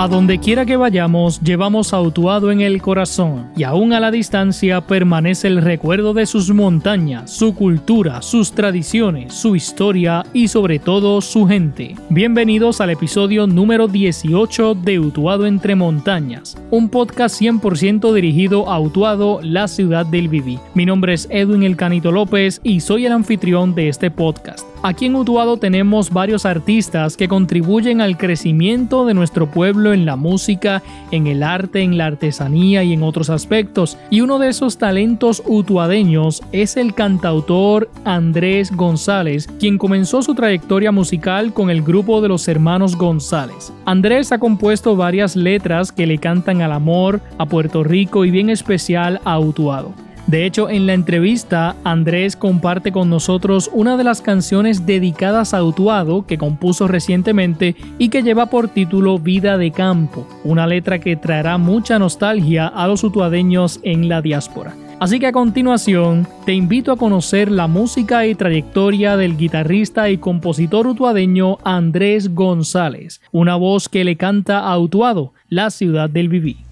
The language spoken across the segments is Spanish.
A donde quiera que vayamos, llevamos a Utuado en el corazón, y aún a la distancia permanece el recuerdo de sus montañas, su cultura, sus tradiciones, su historia y sobre todo su gente. Bienvenidos al episodio número 18 de Utuado entre montañas, un podcast 100% dirigido a Utuado, la ciudad del Viví. Mi nombre es Edwin El Canito López y soy el anfitrión de este podcast. Aquí en Utuado tenemos varios artistas que contribuyen al crecimiento de nuestro pueblo en la música, en el arte, en la artesanía y en otros aspectos. Y uno de esos talentos utuadeños es el cantautor Andrés González, quien comenzó su trayectoria musical con el grupo de los hermanos González. Andrés ha compuesto varias letras que le cantan al amor, a Puerto Rico y bien especial a Utuado. De hecho, en la entrevista, Andrés comparte con nosotros una de las canciones dedicadas a Utuado que compuso recientemente y que lleva por título Vida de Campo, una letra que traerá mucha nostalgia a los utuadeños en la diáspora. Así que a continuación te invito a conocer la música y trayectoria del guitarrista y compositor utuadeño Andrés González, una voz que le canta a Utuado, la ciudad del viví.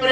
Por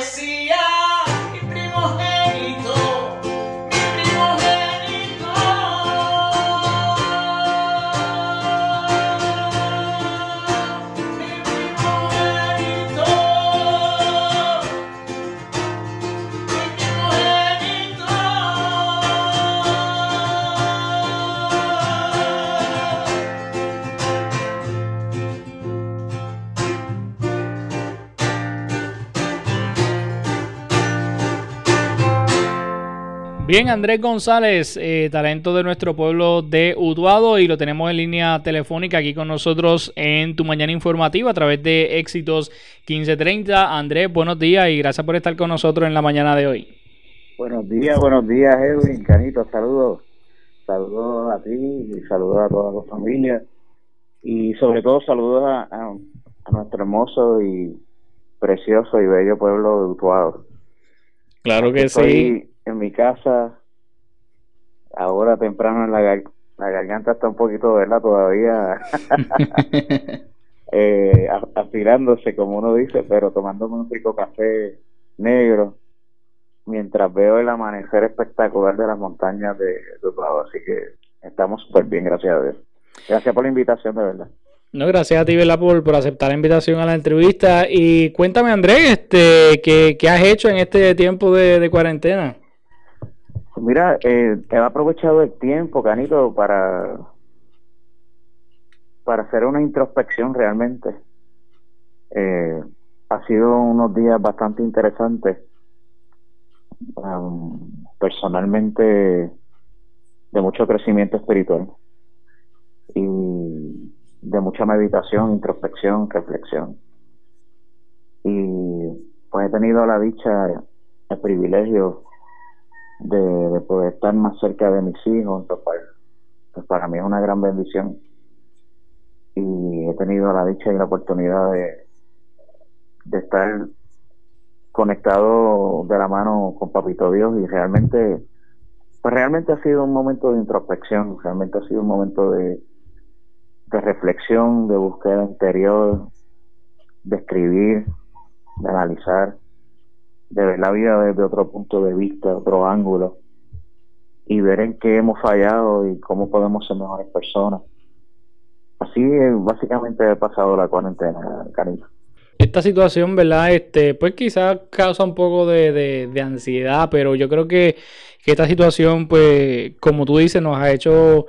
see Bien, Andrés González, eh, talento de nuestro pueblo de Utuado y lo tenemos en línea telefónica aquí con nosotros en tu mañana informativa a través de Éxitos 1530. Andrés, buenos días y gracias por estar con nosotros en la mañana de hoy. Buenos días, buenos días Edwin, Canito, saludos. Saludos a ti y saludos a toda la familia y sobre todo saludos a, nuestro hermoso y precioso y bello pueblo de Utuado. Claro que sí en mi casa, ahora temprano en la, la garganta está un poquito, ¿verdad? Todavía eh, aspirándose, como uno dice, pero tomándome un rico café negro mientras veo el amanecer espectacular de las montañas de, de Así que estamos súper bien, gracias a Dios. Gracias por la invitación, de verdad. No, gracias a ti, Bela, por, por aceptar la invitación a la entrevista. Y cuéntame, Andrés, este, ¿qué, qué has hecho en este tiempo de, de cuarentena? Mira, eh, he aprovechado el tiempo, Canito, para, para hacer una introspección realmente. Eh, ha sido unos días bastante interesantes. Personalmente, de mucho crecimiento espiritual y de mucha meditación, introspección, reflexión. Y pues he tenido la dicha, el privilegio de, poder estar más cerca de mis hijos, pues, pues, para mí es una gran bendición. Y he tenido la dicha y la oportunidad de, de estar conectado de la mano con Papito Dios y realmente, pues realmente ha sido un momento de introspección, realmente ha sido un momento de, de reflexión, de búsqueda interior, de escribir, de analizar de ver la vida desde otro punto de vista, otro ángulo, y ver en qué hemos fallado y cómo podemos ser mejores personas. Así básicamente he pasado la cuarentena, cariño. Esta situación, ¿verdad? Este, pues quizás causa un poco de, de, ansiedad, pero yo creo que, que, esta situación, pues, como tú dices, nos ha hecho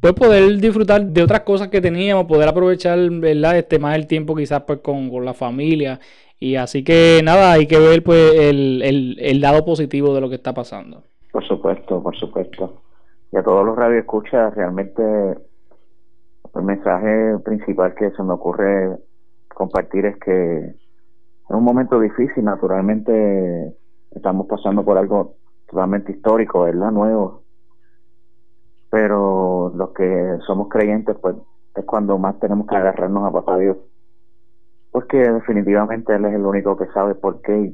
pues poder disfrutar de otras cosas que teníamos, poder aprovechar, ¿verdad? Este, más el tiempo quizás pues con, con la familia y así que nada, hay que ver pues el, el, lado positivo de lo que está pasando. Por supuesto, por supuesto. Y a todos los radioescuchas, realmente el mensaje principal que se me ocurre compartir es que en un momento difícil, naturalmente estamos pasando por algo totalmente histórico, ¿verdad? Nuevo. Pero los que somos creyentes, pues es cuando más tenemos que agarrarnos a papá Dios porque definitivamente él es el único que sabe por qué,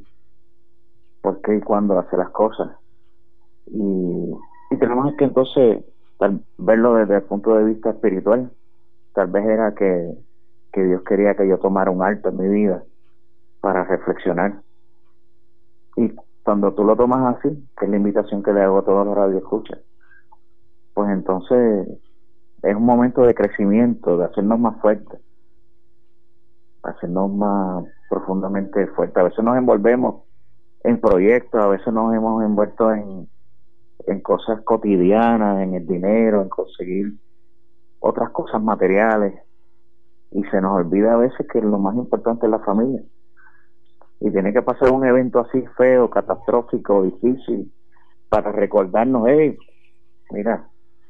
por qué y cuándo hace las cosas. Y, tenemos que entonces verlo desde el punto de vista espiritual. Tal vez era que, que Dios quería que yo tomara un alto en mi vida para reflexionar. Y cuando tú lo tomas así, que es la invitación que le hago a todos los radioescuchas, pues entonces es un momento de crecimiento, de hacernos más fuertes hacernos más profundamente fuertes. A veces nos envolvemos en proyectos, a veces nos hemos envuelto en, en cosas cotidianas, en el dinero, en conseguir otras cosas materiales y se nos olvida a veces que lo más importante es la familia. Y tiene que pasar un evento así feo, catastrófico, difícil, para recordarnos, hey, mira,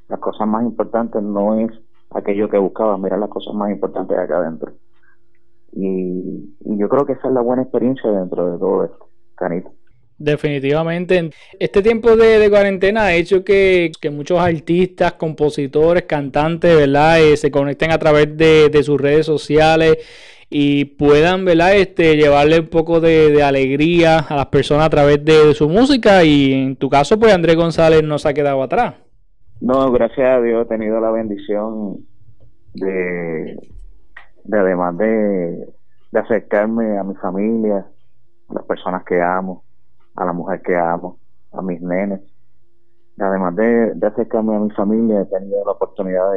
las cosas más importantes no es aquello que buscaba, mira las cosas más importantes acá adentro Y, y yo creo que esa es la buena experiencia dentro de todo esto, Canito. Definitivamente. Este tiempo de, cuarentena ha hecho que, muchos artistas, compositores, cantantes, ¿verdad? Eh, se conecten a través de, sus redes sociales y puedan, ¿verdad? Este, llevarle un poco de, alegría a las personas a través de, su música. Y en tu caso, pues Andrés González no se ha quedado atrás. No, gracias a Dios he tenido la bendición de, de además de, de acercarme a mi familia, a las personas que amo a la mujer que amo, a mis nenes. Además de, de acercarme a mi familia, he tenido la oportunidad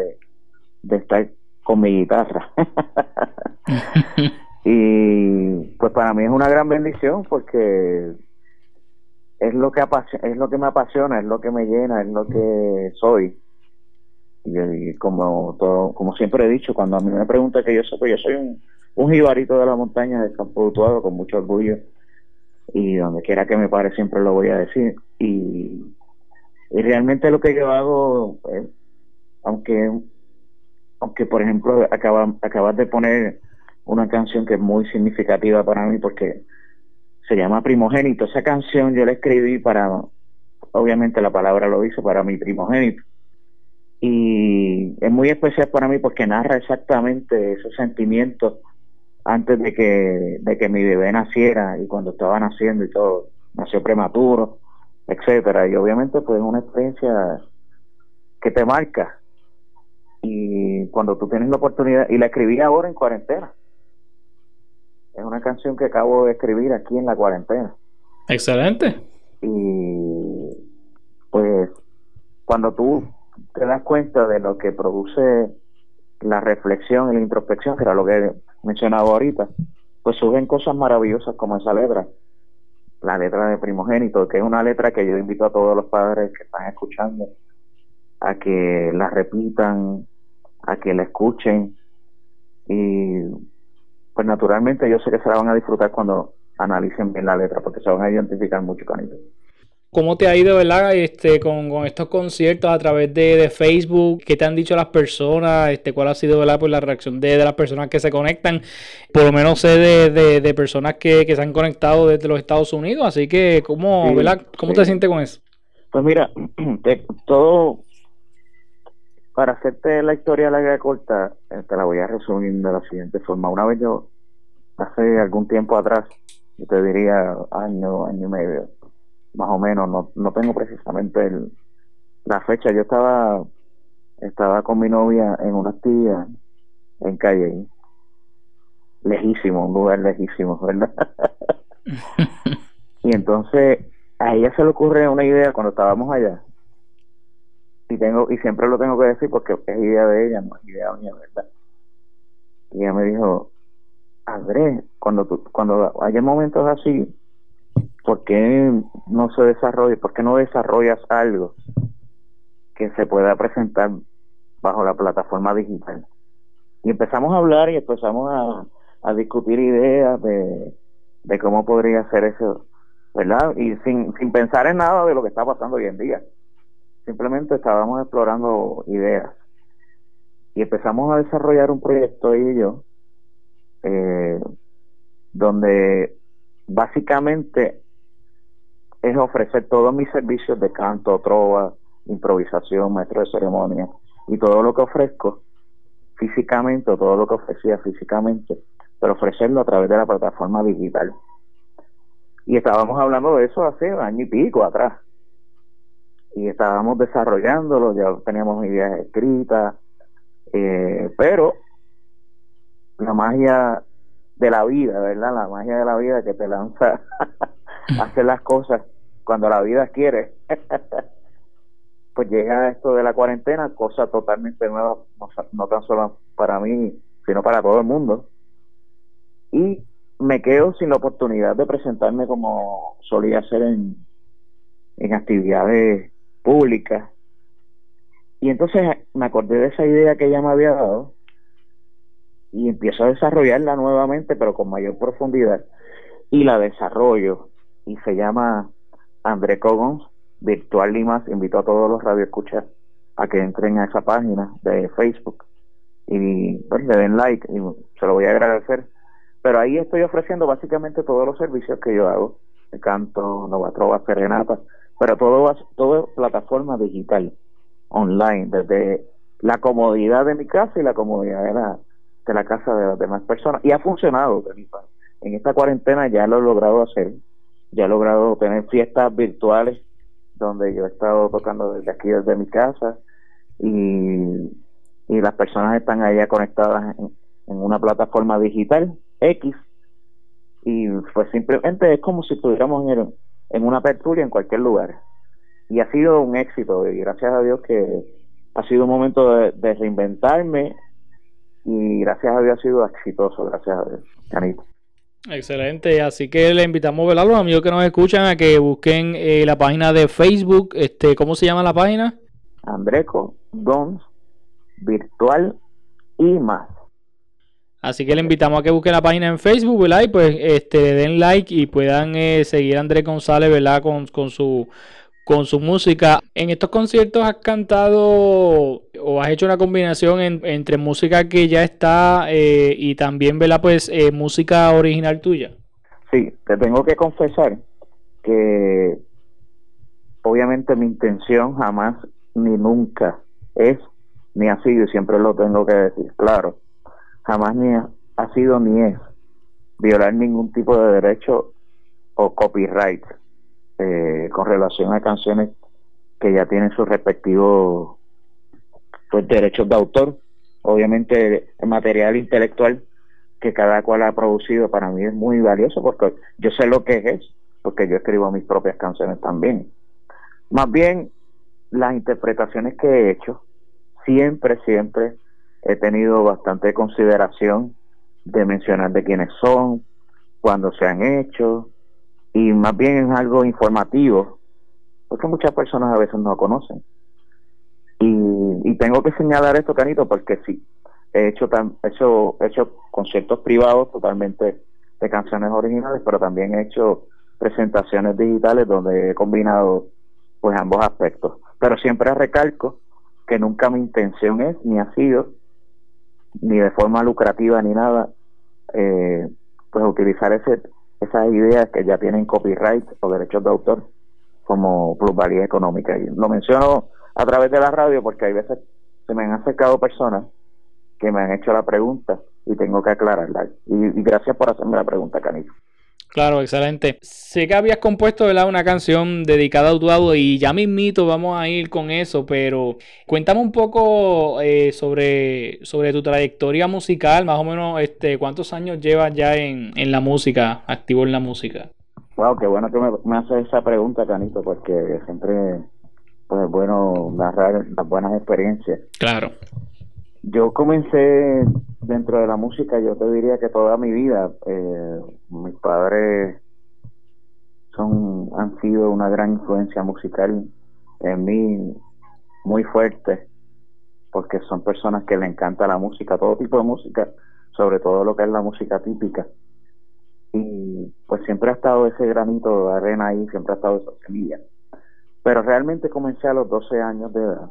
de, estar con mi guitarra. y pues para mí es una gran bendición porque es lo que es lo que me apasiona, es lo que me llena, es lo que soy. Y, como todo, como siempre he dicho, cuando a mí me preguntan que yo soy, pues yo soy un, un jibarito de la montaña de Campo Utuado con mucho orgullo. Y donde quiera que me pare siempre lo voy a decir. Y, y realmente lo que yo hago pues, aunque aunque por ejemplo acabas acabas de poner una canción que es muy significativa para mí porque se llama primogénito. Esa canción yo la escribí para obviamente la palabra lo dice para mi primogénito y es muy especial para mí porque narra exactamente esos sentimientos antes de que, de que mi bebé naciera y cuando estaba naciendo y todo, nació prematuro, etcétera. Y obviamente pues es una experiencia que te marca. Y cuando tú tienes la oportunidad, y la escribí ahora en cuarentena. Es una canción que acabo de escribir aquí en la cuarentena. Excelente. Y pues cuando tú te das cuenta de lo que produce la reflexión y la introspección, que era lo que mencionado ahorita, pues surgen cosas maravillosas como esa letra, la letra de primogénito, que es una letra que yo invito a todos los padres que están escuchando a que la repitan, a que la escuchen y pues naturalmente yo sé que se la van a disfrutar cuando analicen bien la letra porque se van a identificar mucho con ella. ¿Cómo te ha ido, verdad, este, con, estos conciertos a través de, Facebook? ¿Qué te han dicho las personas? Este, ¿Cuál ha sido, verdad, pues, la reacción de, las personas que se conectan? Por lo menos sé de, personas que, se han conectado desde los Estados Unidos, así que, ¿cómo, ¿verdad? ¿Cómo te sientes con eso? Pues mira, todo, para hacerte la historia larga y corta, eh, te la voy a resumir de la siguiente forma. Una vez yo, hace algún tiempo atrás, yo te diría año, año y medio, más o menos, no, no tengo precisamente el, la fecha. Yo estaba estaba con mi novia en una actividad en calle, lejísimo, un lugar lejísimo, ¿verdad? y entonces a ella se le ocurre una idea cuando estábamos allá. Y tengo y siempre lo tengo que decir porque es idea de ella, no es idea mía, ¿verdad? Y ella me dijo, Andrés, cuando tú, cuando haya momentos así, ¿por qué no se desarrolla, por qué no desarrollas algo que se pueda presentar bajo la plataforma digital? Y empezamos a hablar y empezamos a, discutir ideas de, cómo podría ser eso, ¿verdad? Y sin, sin pensar en nada de lo que está pasando hoy en día. Simplemente estábamos explorando ideas. Y empezamos a desarrollar un proyecto y yo, eh, donde básicamente es ofrecer todos mis servicios de canto, trova, improvisación, maestro de ceremonia y todo lo que ofrezco físicamente o todo lo que ofrecía físicamente, pero ofrecerlo a través de la plataforma digital. Y estábamos hablando de eso hace año y pico atrás. Y estábamos desarrollándolo, ya teníamos ideas escritas, eh, pero la magia de la vida, ¿verdad? La magia de la vida que te lanza hacer las cosas cuando la vida quiere, pues llega esto de la cuarentena, cosa totalmente nueva, no, tan solo para mí, sino para todo el mundo. Y me quedo sin la oportunidad de presentarme como solía hacer en, en actividades públicas. Y entonces me acordé de esa idea que ella me había dado y empiezo a desarrollarla nuevamente, pero con mayor profundidad. Y la desarrollo y se llama André Cogons, Virtual Limas, invito a todos los radioescuchas a que entren a esa página de Facebook y pues, le den like y se lo voy a agradecer. Pero ahí estoy ofreciendo básicamente todos los servicios que yo hago, canto, nova trova, serenata, pero todo, todo plataforma digital, online, desde la comodidad de mi casa y la comodidad de la, de la casa de las demás personas. Y ha funcionado, en esta cuarentena ya lo he logrado hacer, ya he logrado tener fiestas virtuales donde yo he estado tocando desde aquí, desde mi casa, y, y las personas están allá conectadas en, una plataforma digital X, y pues simplemente es como si estuviéramos en, en una apertura en cualquier lugar. Y ha sido un éxito, y gracias a Dios que ha sido un momento de, de reinventarme, y gracias a Dios ha sido exitoso, gracias a Dios, Canito. Excelente, así que le invitamos a los amigos que nos escuchan a que busquen eh, la página de Facebook, este, ¿cómo se llama la página? Andreco Dons Virtual y más. Así que le invitamos a que busquen la página en Facebook, ¿verdad? Y pues este, den like y puedan eh, seguir a Andrés González, ¿verdad? Con, con su con su música. En estos conciertos has cantado o has hecho una combinación entre música que ya está eh, y también, ¿verdad? Pues eh, música original tuya. Sí, te tengo que confesar que obviamente mi intención jamás ni nunca es ni ha sido, y siempre lo tengo que decir, claro, jamás ni ha sido ni es violar ningún tipo de derecho o copyright eh, con relación a canciones que ya tienen sus respectivos pues, derechos de autor. Obviamente el material intelectual que cada cual ha producido para mí es muy valioso porque yo sé lo que es, porque yo escribo mis propias canciones también. Más bien, las interpretaciones que he hecho, siempre, siempre he tenido bastante consideración de mencionar de quiénes son, cuándo se han hecho, y más bien es algo informativo, porque muchas personas a veces no conocen. Y, y tengo que señalar esto, Canito, porque sí, he hecho, he hecho, he hecho conciertos privados totalmente de canciones originales, pero también he hecho presentaciones digitales donde he combinado pues ambos aspectos. Pero siempre recalco que nunca mi intención es, ni ha sido, ni de forma lucrativa ni nada, eh, pues utilizar ese esas ideas que ya tienen copyright o derechos de autor como plusvalía económica. Y lo menciono a través de la radio porque hay veces se me han acercado personas que me han hecho la pregunta y tengo que aclararla. Y, gracias por hacerme la pregunta, Canito. Claro, excelente. Sé que habías compuesto ¿verdad? una canción dedicada a Utuado y ya mismito vamos a ir con eso, pero cuéntame un poco eh, sobre, sobre tu trayectoria musical, más o menos este, cuántos años llevas ya en, en la música, activo en la música. Wow, qué bueno que me, me haces esa pregunta, Canito, porque siempre pues, es bueno narrar las buenas experiencias. Claro. Yo comencé dentro de la música, yo te diría que toda mi vida, eh, mis padres son han sido una gran influencia musical en mí, muy fuerte, porque son personas que le encanta la música, todo tipo de música, sobre todo lo que es la música típica. Y pues siempre ha estado ese granito de arena ahí, siempre ha estado esa semilla. Pero realmente comencé a los 12 años de edad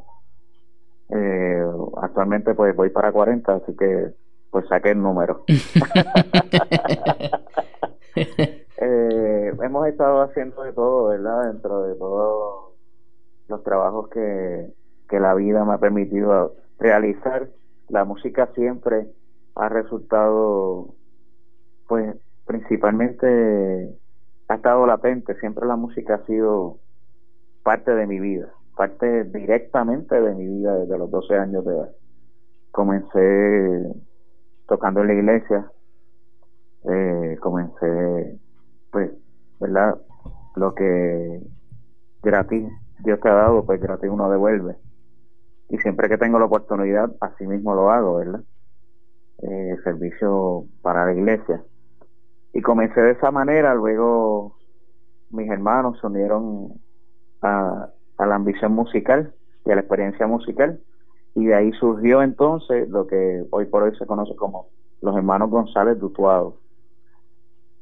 eh, actualmente pues voy para 40, así que pues saqué el número. eh, hemos estado haciendo de todo, ¿verdad? Dentro de todos los trabajos que, que la vida me ha permitido realizar. La música siempre ha resultado, pues principalmente ha estado latente, siempre la música ha sido parte de mi vida parte directamente de mi vida desde los 12 años de edad. Comencé tocando en la iglesia, eh, comencé, pues, ¿verdad? Lo que gratis Dios te ha dado, pues gratis uno devuelve. Y siempre que tengo la oportunidad, así mismo lo hago, ¿verdad? Eh, servicio para la iglesia. Y comencé de esa manera, luego mis hermanos se unieron a, a la ambición musical y a la experiencia musical. Y de ahí surgió entonces lo que hoy por hoy se conoce como los hermanos González Dutuado.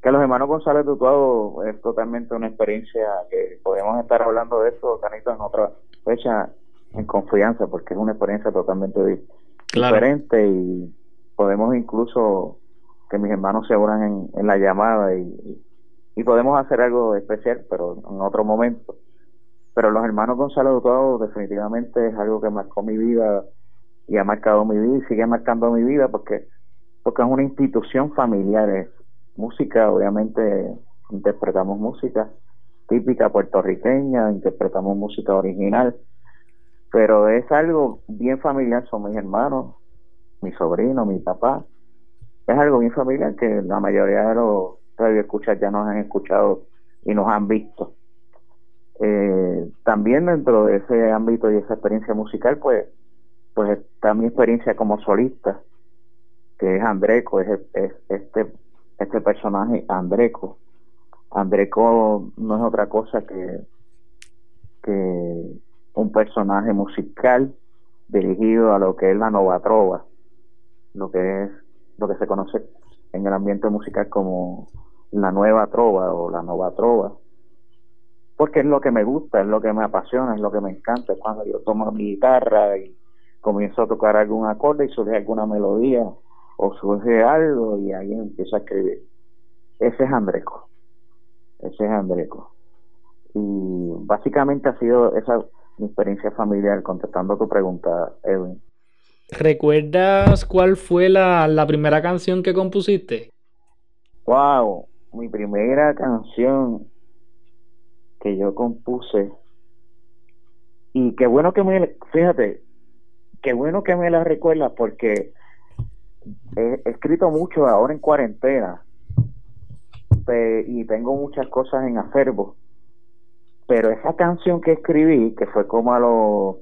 Que los hermanos González Dutuado es totalmente una experiencia que podemos estar hablando de eso, Canito, en otra fecha en confianza, porque es una experiencia totalmente diferente y podemos incluso que mis hermanos se unan en, la llamada y, y, podemos hacer algo especial, pero en otro momento. Pero los hermanos Gonzalo Utuado definitivamente es algo que marcó mi vida y ha marcado mi vida y sigue marcando mi vida porque porque es una institución familiar, es música, obviamente interpretamos música típica puertorriqueña, interpretamos música original, pero es algo bien familiar, son mis hermanos, mi sobrino, mi papá, es algo bien familiar que la mayoría de los escuchas ya nos han escuchado y nos han visto. Eh, también dentro de ese ámbito y esa experiencia musical, pues, pues está mi experiencia como solista, que es Andreco, es, es este, este personaje Andreco. Andreco no es otra cosa que, que un personaje musical dirigido a lo que es la nova trova, lo que es lo que se conoce en el ambiente musical como la nueva trova o la nova trova porque es lo que me gusta, es lo que me apasiona, es lo que me encanta, es cuando yo tomo mi guitarra y comienzo a tocar algún acorde y surge alguna melodía o surge algo y ahí empiezo a escribir. Ese es Andreco, ese es Andreco. Y básicamente ha sido esa mi experiencia familiar contestando tu pregunta, Edwin. ¿Recuerdas cuál fue la, la primera canción que compusiste? Wow, mi primera canción que yo compuse. Y qué bueno que me, fíjate, qué bueno que me la recuerdas porque he, escrito mucho ahora en cuarentena y tengo muchas cosas en acervo. Pero esa canción que escribí, que fue como a los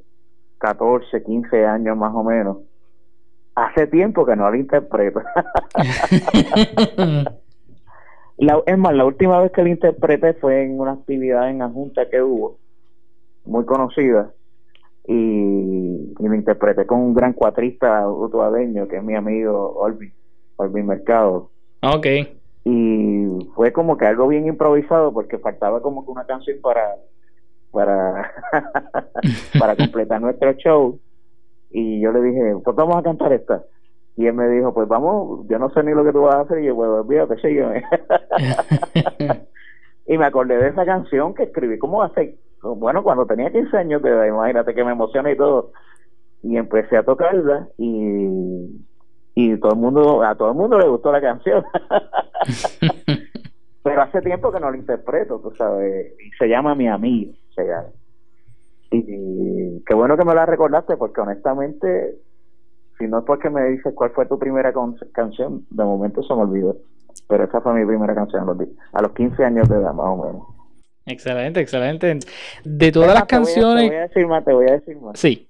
14, 15 años más o menos, hace tiempo que no la interpreto. La, es más, la última vez que lo interpreté fue en una actividad en la Junta que hubo, muy conocida, y, y lo interpreté con un gran cuatrista utuadeño que es mi amigo Olvin, Olvin Mercado. Ok. Y fue como que algo bien improvisado porque faltaba como que una canción para para para completar nuestro show y yo le dije, pues vamos a cantar esta y él me dijo, pues vamos, yo no sé ni lo que tú vas a hacer. Y yo, pues olvídate, sígueme. y me acordé de esa canción que escribí como hace, bueno, cuando tenía 15 años, imagínate que me emociona y todo. Y empecé a tocarla y, y todo el mundo, a todo el mundo le gustó la canción. Pero hace tiempo que no la interpreto, tú sabes. Y se llama Mi Amigo, se llama. Y, qué bueno que me la recordaste porque honestamente si no es porque me dices cuál fue tu primera canción, de momento se me olvidó. Pero esa fue mi primera canción a los 15 años de edad, más o menos. Excelente, excelente. De todas las canciones. te voy a decir más, te voy a decir más. Sí.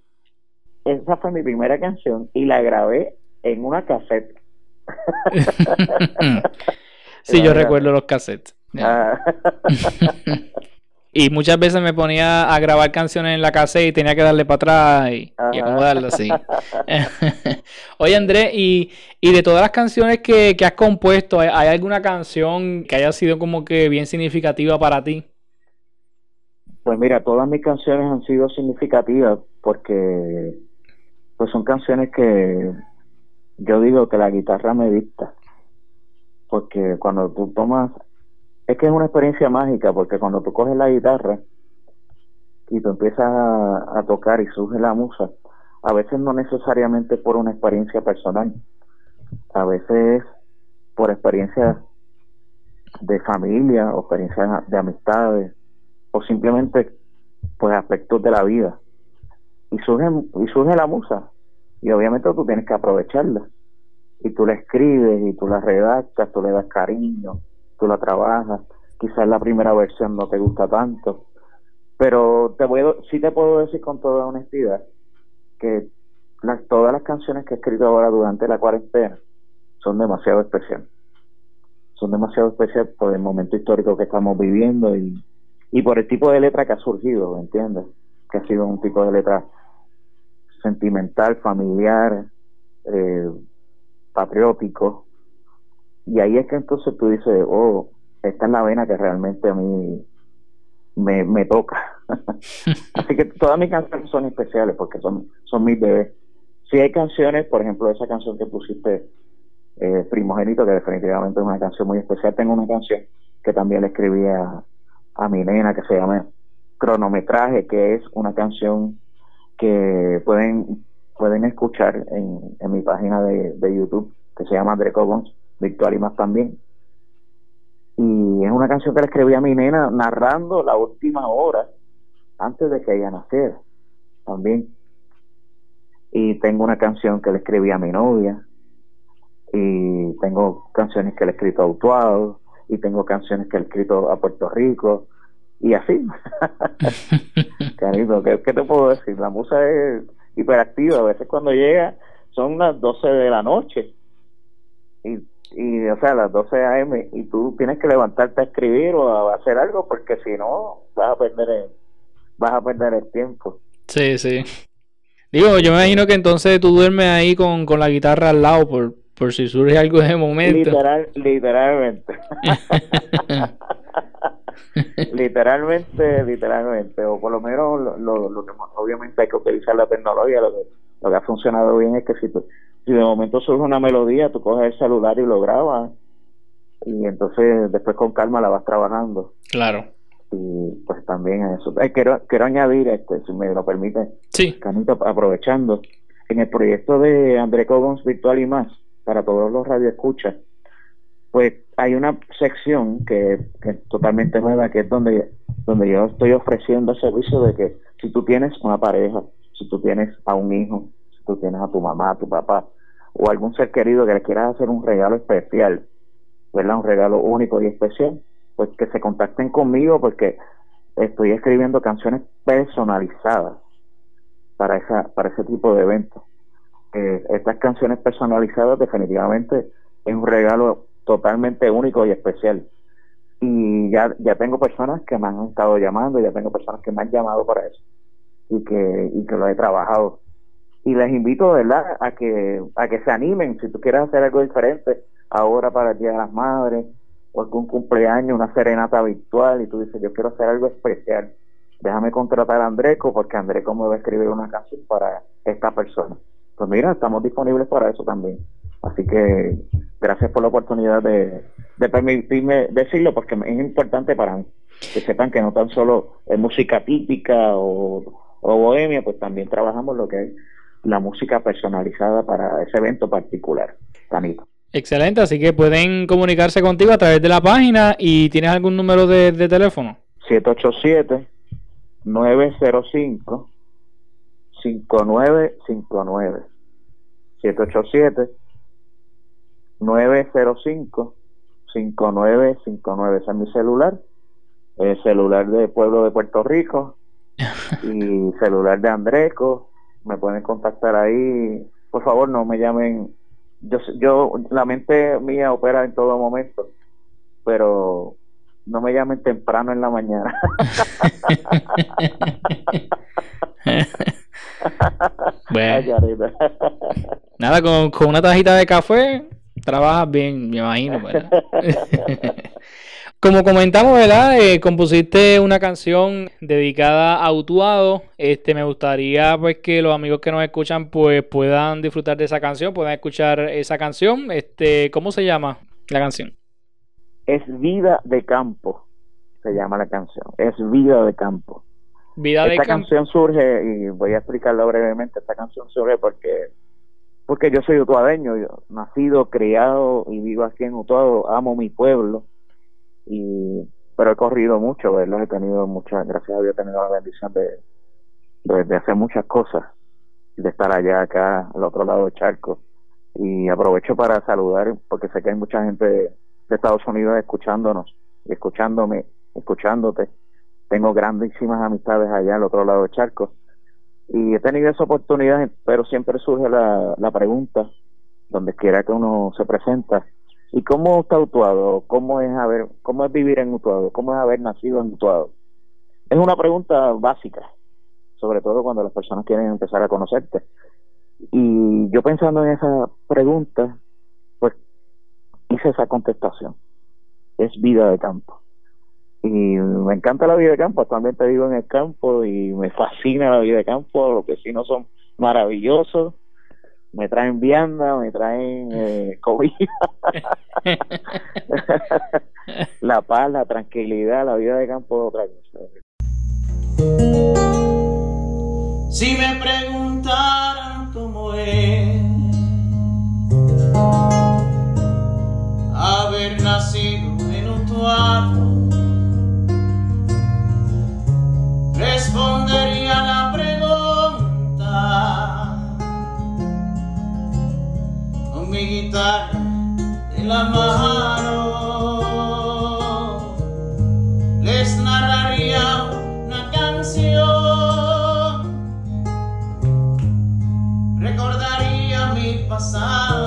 Esa fue mi primera canción y la grabé en una cassette. sí, yo recuerdo los cassettes. Ah. Y muchas veces me ponía a grabar canciones en la casa y tenía que darle para atrás y, acomodarlo así. Oye, Andrés, y, de todas las canciones que, has compuesto, ¿hay, alguna canción que haya sido como que bien significativa para ti? Pues mira, todas mis canciones han sido significativas porque pues son canciones que yo digo que la guitarra me dicta. Porque cuando tú tomas es que es una experiencia mágica porque cuando tú coges la guitarra y tú empiezas a, tocar y surge la musa, a veces no necesariamente por una experiencia personal, a veces por experiencias de familia o experiencias de amistades o simplemente pues aspectos de la vida. Y surge y surge la musa y obviamente tú tienes que aprovecharla. Y tú la escribes y tú la redactas tú le das cariño tú la trabajas, quizás la primera versión no te gusta tanto, pero te voy sí te puedo decir con toda honestidad que las, todas las canciones que he escrito ahora durante la cuarentena son demasiado especiales. Son demasiado especiales por el momento histórico que estamos viviendo y, y por el tipo de letra que ha surgido, ¿me entiendes? Que ha sido un tipo de letra sentimental, familiar, eh, patriótico, y ahí es que entonces tú dices, oh, esta es la vena que realmente a mí me, me toca. Así que todas mis canciones son especiales porque son, son mis bebés. Si hay canciones, por ejemplo, esa canción que pusiste eh, Primogénito, que definitivamente es una canción muy especial. Tengo una canción que también le escribí a, mi nena que se llama Cronometraje, que es una canción que pueden pueden escuchar en, en mi página de, de YouTube, que se llama Cobons, Victoria y más también. Y es una canción que le escribí a mi nena narrando la última hora antes de que ella naciera también. Y tengo una canción que le escribí a mi novia. Y tengo canciones que le he escrito a Utuado. Y tengo canciones que he escrito a Puerto Rico. Y así. Carito, ¿qué, ¿qué te puedo decir? La musa es hiperactiva. A veces cuando llega son las 12 de la noche. Y y o sea, a las 12 a.m. y tú tienes que levantarte a escribir o a hacer algo porque si no vas a perder el, vas a perder el tiempo. Sí, sí. Digo, yo me imagino que entonces tú duermes ahí con, con la guitarra al lado por, por si surge algo de momento. Literal, literalmente. literalmente, literalmente. O por lo menos lo, lo, que obviamente hay que utilizar la tecnología. Lo que, lo que ha funcionado bien es que si tú, si de momento surge una melodía, tú coges el celular y lo grabas. Y entonces después con calma la vas trabajando. Claro. Y pues también eso. Eh, quiero, quiero añadir, este, si me lo permite, sí. Canito, aprovechando, en el proyecto de André Cogons Virtual y más, para todos los radioescuchas, pues hay una sección que, que es totalmente nueva, que es donde, donde yo estoy ofreciendo el servicio de que si tú tienes una pareja, si tú tienes a un hijo, tú tienes a tu mamá, a tu papá o algún ser querido que le quieras hacer un regalo especial, ¿verdad? Un regalo único y especial, pues que se contacten conmigo porque estoy escribiendo canciones personalizadas para esa para ese tipo de eventos. Eh, estas canciones personalizadas definitivamente es un regalo totalmente único y especial. Y ya, ya tengo personas que me han estado llamando, ya tengo personas que me han llamado para eso y que, y que lo he trabajado y les invito, ¿verdad?, a que, a que se animen. Si tú quieres hacer algo diferente ahora para el Día de las Madres o algún cumpleaños, una serenata virtual y tú dices, yo quiero hacer algo especial, déjame contratar a Andreco porque Andreco me va a escribir una canción para esta persona. Pues mira, estamos disponibles para eso también. Así que gracias por la oportunidad de, de permitirme decirlo porque es importante para mí que sepan que no tan solo es música típica o, o bohemia, pues también trabajamos lo que es la música personalizada para ese evento particular. Tanito. Excelente, así que pueden comunicarse contigo a través de la página y tienes algún número de, teléfono. 787-905-5959. 787-905-5959. Ese es mi celular. El celular de Pueblo de Puerto Rico y celular de Andreco me pueden contactar ahí. Por favor, no me llamen. Yo, yo, la mente mía opera en todo momento, pero no me llamen temprano en la mañana. Nada, con, con, una tajita de café trabajas bien, me imagino. Como comentamos, ¿verdad? Eh, compusiste una canción dedicada a Utuado. Este, me gustaría pues que los amigos que nos escuchan pues puedan disfrutar de esa canción, puedan escuchar esa canción. Este, ¿cómo se llama la canción? Es Vida de Campo, se llama la canción. Es Vida de Campo. Vida esta canción surge y voy a explicarlo brevemente. Esta canción surge porque porque yo soy utuadeño, yo, nacido, criado y vivo aquí en Utuado, amo mi pueblo y pero he corrido mucho, ¿verdad? He tenido muchas, gracias a Dios he tenido la bendición de, de, hacer muchas cosas, de estar allá, acá, al otro lado del charco. Y aprovecho para saludar, porque sé que hay mucha gente de, Estados Unidos escuchándonos, escuchándome, escuchándote. Tengo grandísimas amistades allá al otro lado del charco. Y he tenido esa oportunidad, pero siempre surge la, la pregunta, donde quiera que uno se presenta, ¿Y cómo está Utuado? ¿Cómo es, haber, ¿Cómo es vivir en Utuado? ¿Cómo es haber nacido en Utuado? Es una pregunta básica, sobre todo cuando las personas quieren empezar a conocerte. Y yo pensando en esa pregunta, pues hice esa contestación. Es vida de campo. Y me encanta la vida de campo, actualmente vivo en el campo y me fascina la vida de campo, los vecinos son maravillosos me traen vianda, me traen eh, la paz, la tranquilidad, la vida de campo de otra cosa. Si me preguntaran cómo es haber nacido en un tuato, respondería la pregunta mi guitarra en la mano. Les narraría una canción, recordaría mi pasado.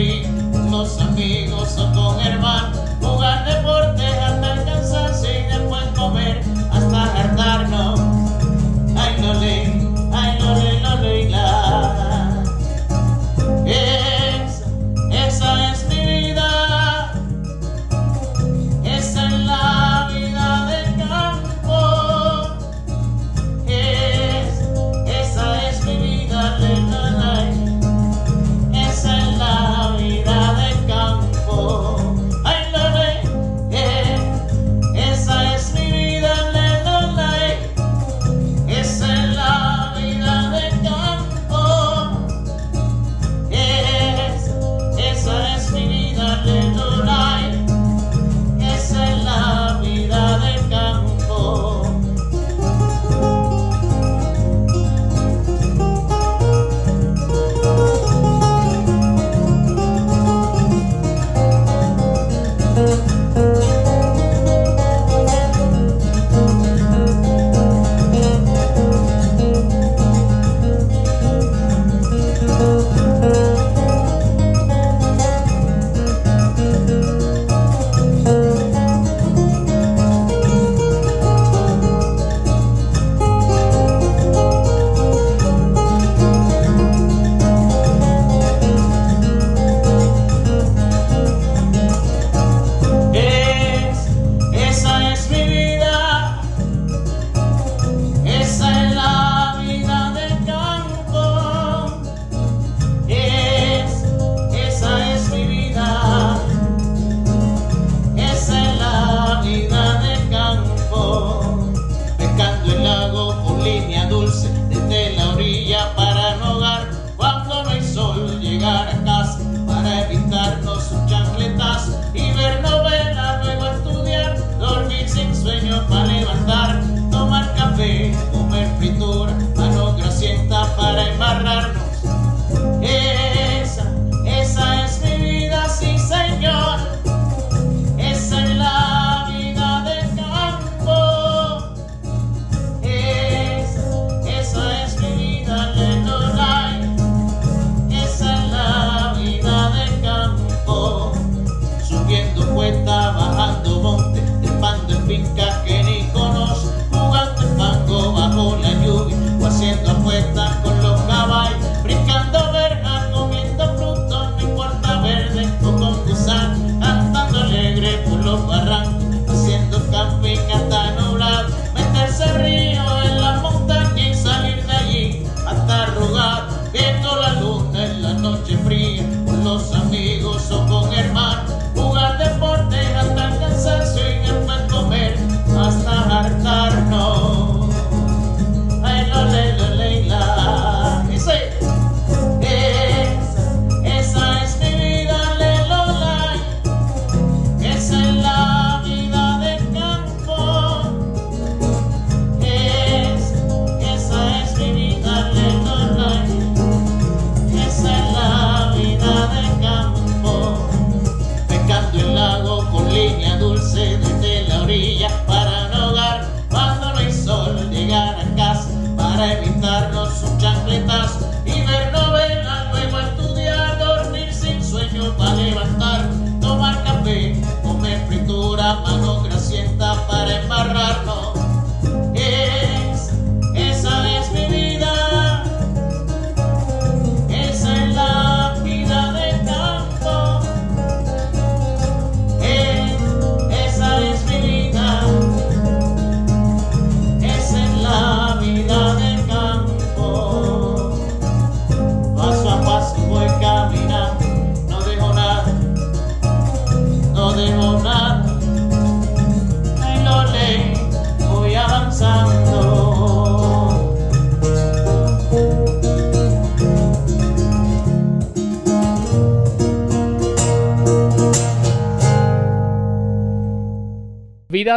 fin, los amigos son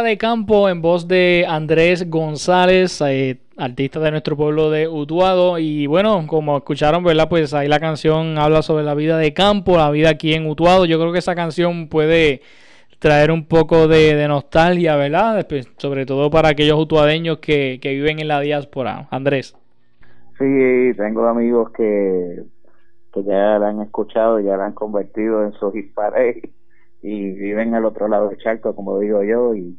de campo en voz de Andrés González, eh, artista de nuestro pueblo de Utuado. Y bueno, como escucharon, ¿verdad? Pues ahí la canción habla sobre la vida de campo, la vida aquí en Utuado. Yo creo que esa canción puede traer un poco de, nostalgia, ¿verdad? sobre todo para aquellos utuadeños que, viven en la diáspora. Andrés. Sí, tengo amigos que, que ya la han escuchado, ya la han convertido en su dispares y viven al otro lado del charco, como digo yo, y,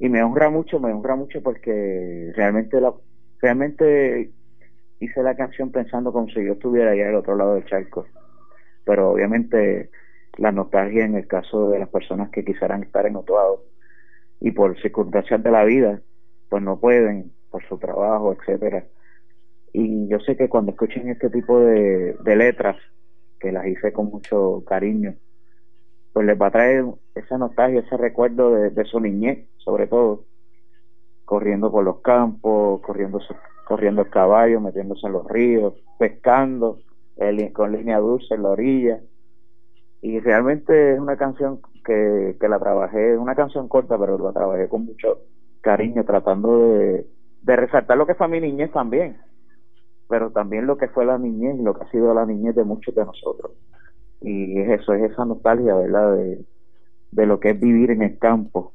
y me honra mucho, me honra mucho porque realmente la, realmente hice la canción pensando como si yo estuviera allá al otro lado del charco, pero obviamente la nostalgia en el caso de las personas que quisieran estar en otro lado y por circunstancias de la vida, pues no pueden por su trabajo, etcétera. Y yo sé que cuando escuchen este tipo de, de letras, que las hice con mucho cariño, pues les va a traer esa nostalgia, ese recuerdo de, su niñez, sobre todo, corriendo por los campos, corriendo, corriendo el caballo, metiéndose en los ríos, pescando, con línea dulce en la orilla. Y realmente es una canción que, que la trabajé, una canción corta, pero la trabajé con mucho cariño, tratando de, de resaltar lo que fue mi niñez también, pero también lo que fue la niñez y lo que ha sido la niñez de muchos de nosotros y es eso, es esa nostalgia, ¿verdad? De, de lo que es vivir en el campo.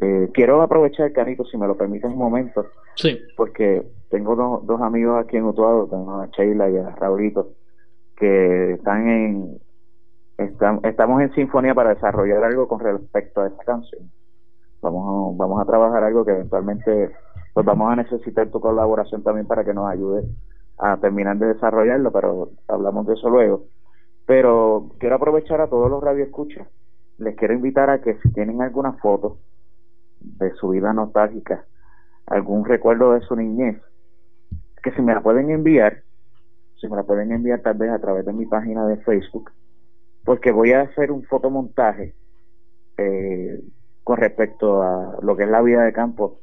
Eh, quiero aprovechar, Canito, si me lo permites un momento, sí. porque tengo dos amigos aquí en Utuado, tengo a Sheila y a Raulito, que están en, estamos en sinfonía para desarrollar algo con respecto a esta canción. Vamos a, vamos a trabajar algo que eventualmente pues vamos a necesitar tu colaboración también para que nos ayude a terminar de desarrollarlo, pero hablamos de eso luego. Pero quiero aprovechar a todos los radioescuchas. Les quiero invitar a que si tienen alguna foto de su vida nostálgica, algún recuerdo de su niñez, que si me la pueden enviar, si me la pueden enviar tal vez a través de mi página de Facebook, porque voy a hacer un fotomontaje eh, con respecto a lo que es la vida de campo,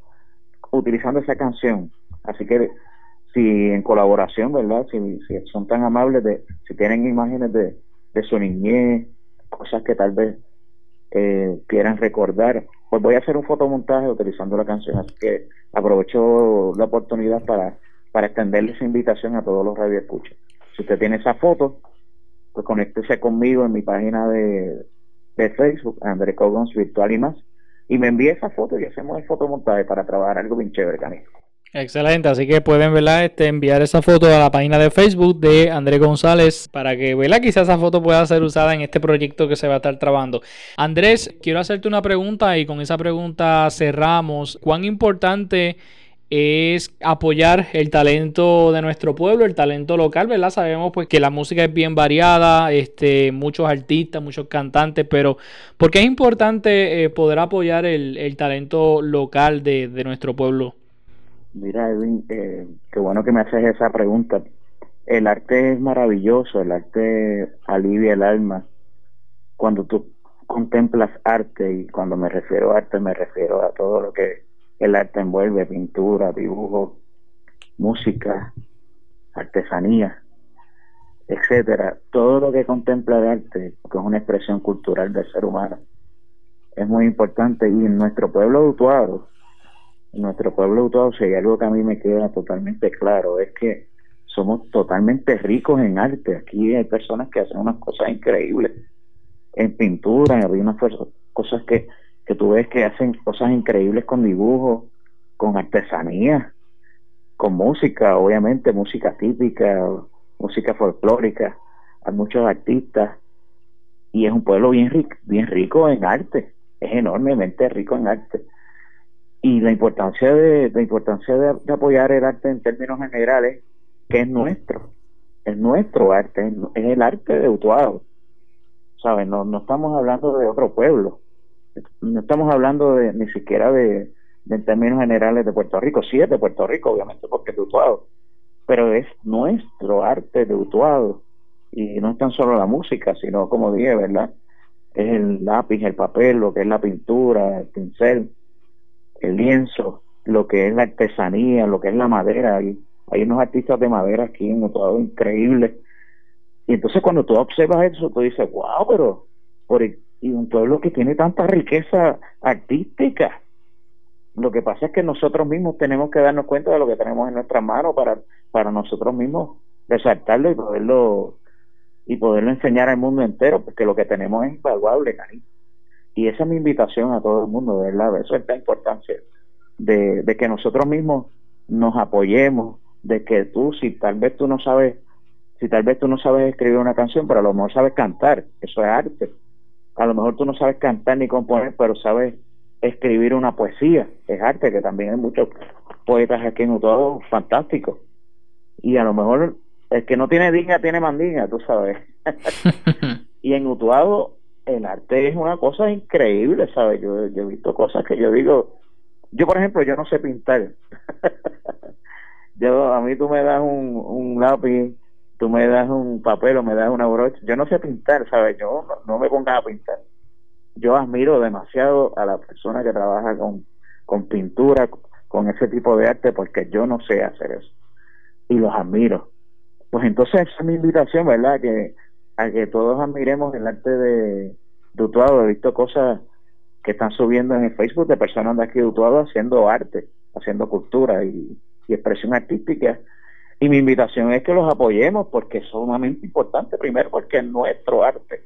utilizando esa canción. Así que si en colaboración, ¿verdad? Si, si son tan amables de, si tienen imágenes de, de su niñez, cosas que tal vez eh, quieran recordar, pues voy a hacer un fotomontaje utilizando la canción, así que aprovecho la oportunidad para, para extenderle esa invitación a todos los radioescuchas. Si usted tiene esa foto, pues conéctese conmigo en mi página de, de Facebook, André Cogons Virtual y más, y me envíe esa foto y hacemos el fotomontaje para trabajar algo bien chévere, canijo. Excelente, así que pueden ¿verdad? Este, enviar esa foto a la página de Facebook de Andrés González para que ¿verdad? quizás esa foto pueda ser usada en este proyecto que se va a estar trabajando. Andrés, quiero hacerte una pregunta y con esa pregunta cerramos. ¿Cuán importante es apoyar el talento de nuestro pueblo, el talento local, ¿verdad? Sabemos pues que la música es bien variada, este, muchos artistas, muchos cantantes, pero ¿por qué es importante eh, poder apoyar el, talento local de nuestro pueblo? Mira, Edwin, eh, qué bueno que me haces esa pregunta. el arte es maravilloso, el arte alivia el alma. Cuando tú contemplas arte, y cuando me refiero a arte me refiero a todo lo que el arte envuelve, pintura, dibujo, música, artesanía, etcétera, todo lo que contempla el arte, que es una expresión cultural del ser humano, es muy importante. Y en nuestro pueblo de Utuado, nuestro pueblo de si hay algo que a mí me queda totalmente claro, es que somos totalmente ricos en arte. Aquí hay personas que hacen unas cosas increíbles en pintura, hay unas cosas que, que tú ves que hacen cosas increíbles con dibujos, con artesanía, con música, obviamente, música típica, música folclórica, hay muchos artistas y es un pueblo bien rico, bien rico en arte, es enormemente rico en arte. Y la importancia de la importancia de, apoyar el arte en términos generales, que es nuestro, es nuestro arte, es, el arte de Utuado. ¿Sabes? No, no estamos hablando de otro pueblo, no estamos hablando de ni siquiera de, en términos generales de Puerto Rico, sí es de Puerto Rico, obviamente, porque es de Utuado, pero es nuestro arte de Utuado y no es tan solo la música, sino como dije, ¿verdad? Es el lápiz, el papel, lo que es la pintura, el pincel, el lienzo, lo que es la artesanía, lo que es la madera. Hay, hay unos artistas de madera aquí en Utuado increíbles. Y entonces cuando tú observas eso, tú dices, wow, pero por, y un pueblo que tiene tanta riqueza artística lo que pasa es que nosotros mismos tenemos que darnos cuenta de lo que tenemos en nuestras manos para, para nosotros mismos resaltarlo y poderlo y poderlo enseñar al mundo entero, porque lo que tenemos es invaluable, cariño. Y esa es mi invitación a todo el mundo, ¿verdad? Eso es la importancia de, de que nosotros mismos nos apoyemos, de que tú, si tal vez tú no sabes, si tal vez tú no sabes escribir una canción, pero a lo mejor sabes cantar, eso es arte. A lo mejor tú no sabes cantar ni componer, pero sabes escribir una poesía, es arte, que también hay muchos poetas aquí en Utuado fantásticos. Y a lo mejor el que no tiene dinga tiene mandinga, tú sabes. y en Utuado el arte es una cosa increíble, ¿sabes? Yo, yo he visto cosas que yo digo, yo por ejemplo, yo no sé pintar. yo A mí tú me das un, un lápiz, tú me das un papel o me das una brocha, yo no sé pintar, ¿sabes? Yo no, no me pongas a pintar yo admiro demasiado a la persona que trabaja con, con pintura, con ese tipo de arte, porque yo no sé hacer eso. Y los admiro. Pues entonces esa es mi invitación, ¿verdad? Que, a que todos admiremos el arte de, de Utuado. He visto cosas que están subiendo en el Facebook de personas de aquí de Utuado haciendo arte, haciendo cultura y, y expresión artística. Y mi invitación es que los apoyemos porque es sumamente importante, primero porque es nuestro arte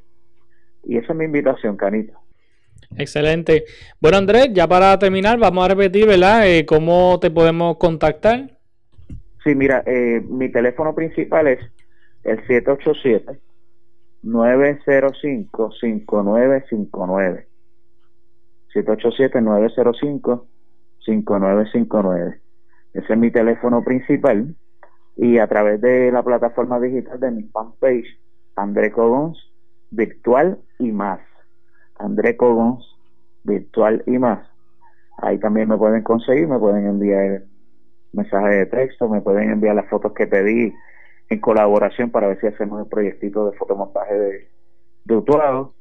y esa es mi invitación, Canito. Excelente. Bueno, Andrés, ya para terminar, vamos a repetir, ¿verdad? Eh, ¿Cómo te podemos contactar? Sí, mira, eh, mi teléfono principal es el 787-905-5959. 787-905-5959. Ese es mi teléfono principal. Y a través de la plataforma digital de mi fanpage, André Cogons, virtual y más. André Cogons, virtual y más. Ahí también me pueden conseguir, me pueden enviar mensajes de texto, me pueden enviar las fotos que pedí en colaboración para ver si hacemos el proyectito de fotomontaje de, de Utuado.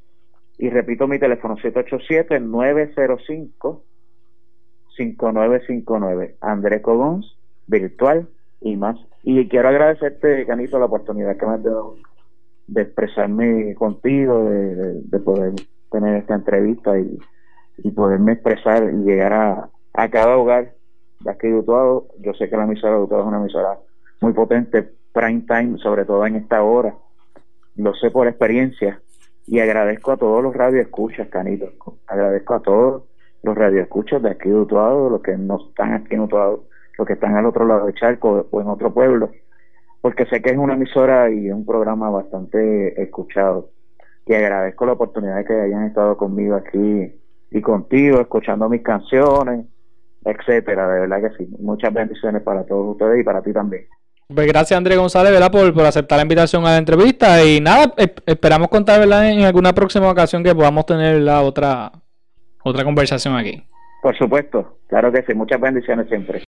Y repito mi teléfono 787-905-5959. André Cogons, virtual y más. Y quiero agradecerte, Canito, la oportunidad que me has dado de expresarme contigo, de, poder tener esta entrevista y, poderme expresar y llegar a, a cada hogar de aquí de Utuado. Yo sé que la emisora de Utuado es una emisora muy potente, prime time, sobre todo en esta hora. Lo sé por experiencia y agradezco a todos los radioescuchas, Canito. Agradezco a todos los radioescuchas de aquí de Utuado, los que no están aquí en Utuado, los que están al otro lado del charco o en otro pueblo porque sé que es una emisora y un programa bastante escuchado. Y agradezco la oportunidad de que hayan estado conmigo aquí y contigo, escuchando mis canciones, etcétera. De verdad que sí. Muchas bendiciones para todos ustedes y para ti también. Pues gracias Andrés González ¿verdad? Por, por aceptar la invitación a la entrevista y nada, esperamos contar ¿verdad? en alguna próxima ocasión que podamos tener la otra, otra conversación aquí. Por supuesto, claro que sí, muchas bendiciones siempre.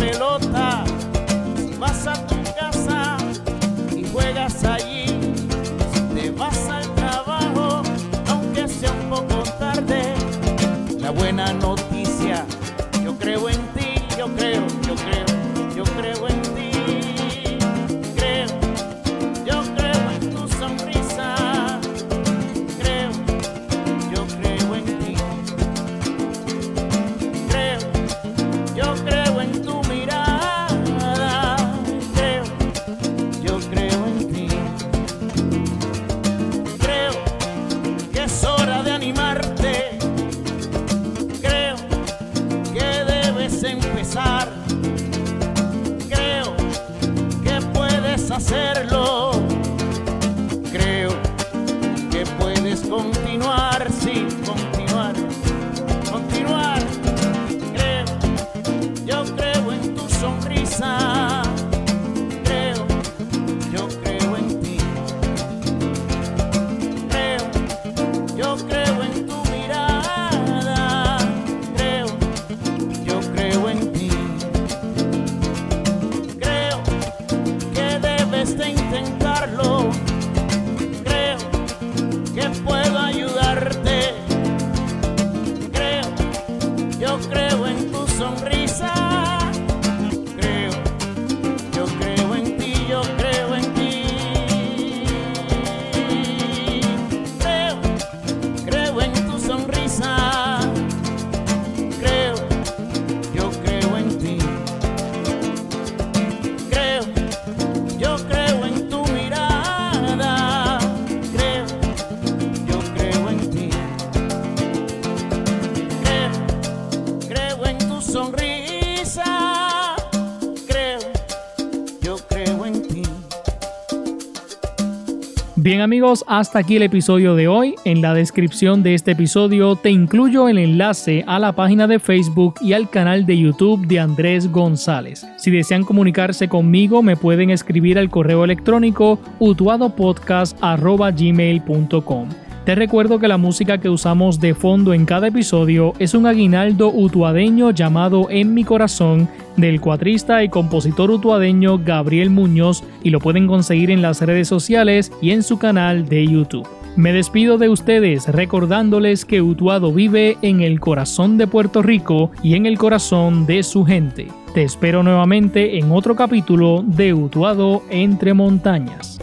pelota, si vas a tu casa y juegas allí, si te vas al trabajo, aunque sea un poco tarde, la buena noticia Amigos, hasta aquí el episodio de hoy. En la descripción de este episodio te incluyo el enlace a la página de Facebook y al canal de YouTube de Andrés González. Si desean comunicarse conmigo me pueden escribir al correo electrónico utuadopodcast.gmail.com. Te recuerdo que la música que usamos de fondo en cada episodio es un aguinaldo utuadeño llamado En mi corazón del cuatrista y compositor utuadeño Gabriel Muñoz y lo pueden conseguir en las redes sociales y en su canal de YouTube. Me despido de ustedes recordándoles que Utuado vive en el corazón de Puerto Rico y en el corazón de su gente. Te espero nuevamente en otro capítulo de Utuado entre montañas.